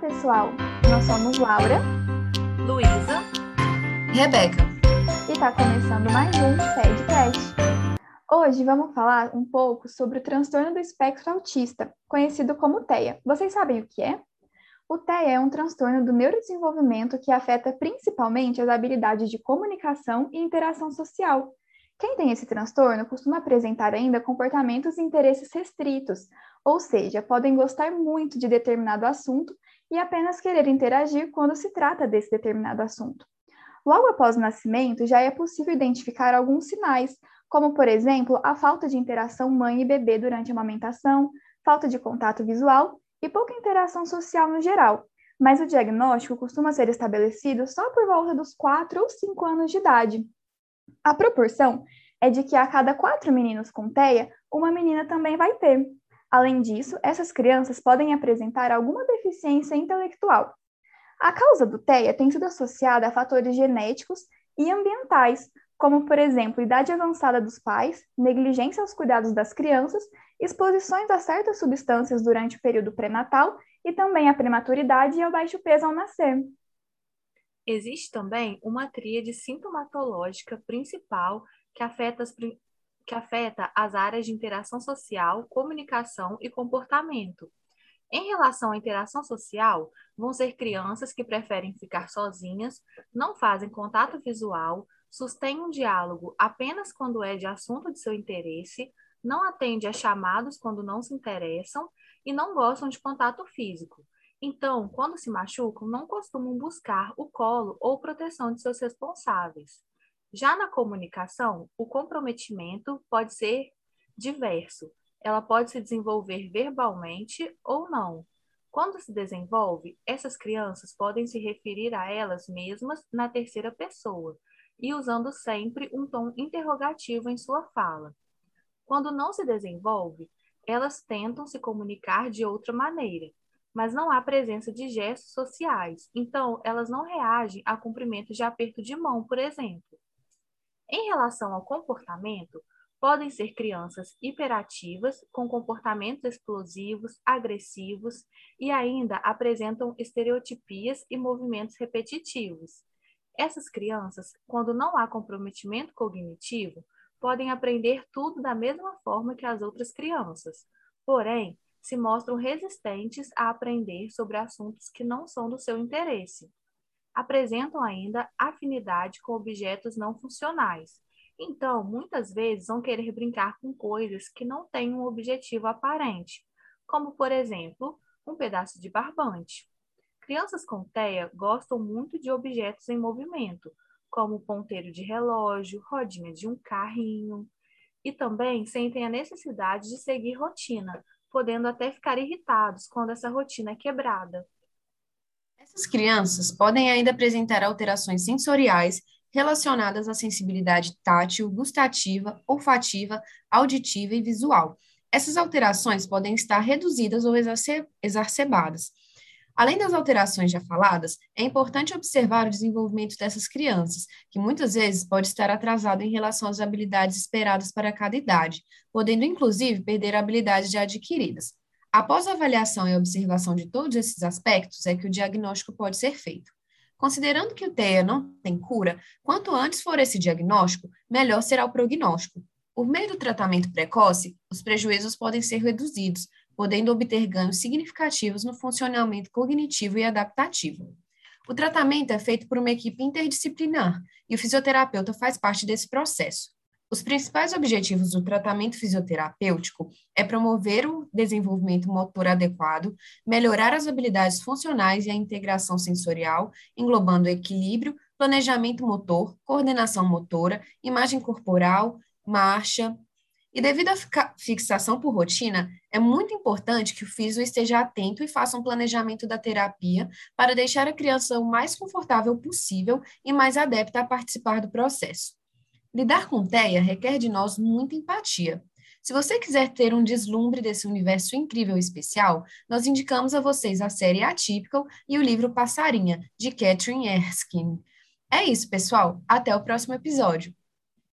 pessoal! Nós somos Laura, Luísa, Rebeca. E está começando mais um TEDcast. Hoje vamos falar um pouco sobre o transtorno do espectro autista, conhecido como TEA. Vocês sabem o que é? O TEA é um transtorno do neurodesenvolvimento que afeta principalmente as habilidades de comunicação e interação social. Quem tem esse transtorno costuma apresentar ainda comportamentos e interesses restritos, ou seja, podem gostar muito de determinado assunto e apenas querer interagir quando se trata desse determinado assunto. Logo após o nascimento, já é possível identificar alguns sinais, como, por exemplo, a falta de interação mãe e bebê durante a amamentação, falta de contato visual e pouca interação social no geral. Mas o diagnóstico costuma ser estabelecido só por volta dos 4 ou 5 anos de idade. A proporção é de que a cada quatro meninos com TEA, uma menina também vai ter. Além disso, essas crianças podem apresentar alguma deficiência intelectual. A causa do TEA tem sido associada a fatores genéticos e ambientais, como, por exemplo, idade avançada dos pais, negligência aos cuidados das crianças, exposições a certas substâncias durante o período pré-natal e também a prematuridade e ao baixo peso ao nascer. Existe também uma tríade sintomatológica principal que afeta as, que afeta as áreas de interação social, comunicação e comportamento. Em relação à interação social, vão ser crianças que preferem ficar sozinhas, não fazem contato visual, sustêm um diálogo apenas quando é de assunto de seu interesse, não atende a chamados quando não se interessam e não gostam de contato físico. Então, quando se machucam, não costumam buscar o colo ou proteção de seus responsáveis. Já na comunicação, o comprometimento pode ser diverso. Ela pode se desenvolver verbalmente ou não. Quando se desenvolve, essas crianças podem se referir a elas mesmas na terceira pessoa e usando sempre um tom interrogativo em sua fala. Quando não se desenvolve, elas tentam se comunicar de outra maneira, mas não há presença de gestos sociais, então elas não reagem a cumprimento de aperto de mão, por exemplo. Em relação ao comportamento, podem ser crianças hiperativas, com comportamentos explosivos, agressivos e ainda apresentam estereotipias e movimentos repetitivos. Essas crianças, quando não há comprometimento cognitivo, podem aprender tudo da mesma forma que as outras crianças, porém, se mostram resistentes a aprender sobre assuntos que não são do seu interesse apresentam ainda afinidade com objetos não funcionais. Então, muitas vezes vão querer brincar com coisas que não têm um objetivo aparente, como, por exemplo, um pedaço de barbante. Crianças com TEA gostam muito de objetos em movimento, como ponteiro de relógio, rodinha de um carrinho, e também sentem a necessidade de seguir rotina, podendo até ficar irritados quando essa rotina é quebrada. Essas crianças podem ainda apresentar alterações sensoriais relacionadas à sensibilidade tátil, gustativa, olfativa, auditiva e visual. Essas alterações podem estar reduzidas ou exacerbadas. Além das alterações já faladas, é importante observar o desenvolvimento dessas crianças, que muitas vezes pode estar atrasado em relação às habilidades esperadas para cada idade, podendo inclusive perder habilidades já adquiridas. Após a avaliação e observação de todos esses aspectos, é que o diagnóstico pode ser feito. Considerando que o TEA não tem cura, quanto antes for esse diagnóstico, melhor será o prognóstico. Por meio do tratamento precoce, os prejuízos podem ser reduzidos, podendo obter ganhos significativos no funcionamento cognitivo e adaptativo. O tratamento é feito por uma equipe interdisciplinar e o fisioterapeuta faz parte desse processo. Os principais objetivos do tratamento fisioterapêutico é promover o desenvolvimento motor adequado, melhorar as habilidades funcionais e a integração sensorial, englobando equilíbrio, planejamento motor, coordenação motora, imagem corporal, marcha. E devido à fixação por rotina, é muito importante que o físico esteja atento e faça um planejamento da terapia para deixar a criança o mais confortável possível e mais adepta a participar do processo. Lidar com TEA requer de nós muita empatia. Se você quiser ter um deslumbre desse universo incrível e especial, nós indicamos a vocês a série Atypical e o livro Passarinha, de Catherine Erskine. É isso, pessoal. Até o próximo episódio.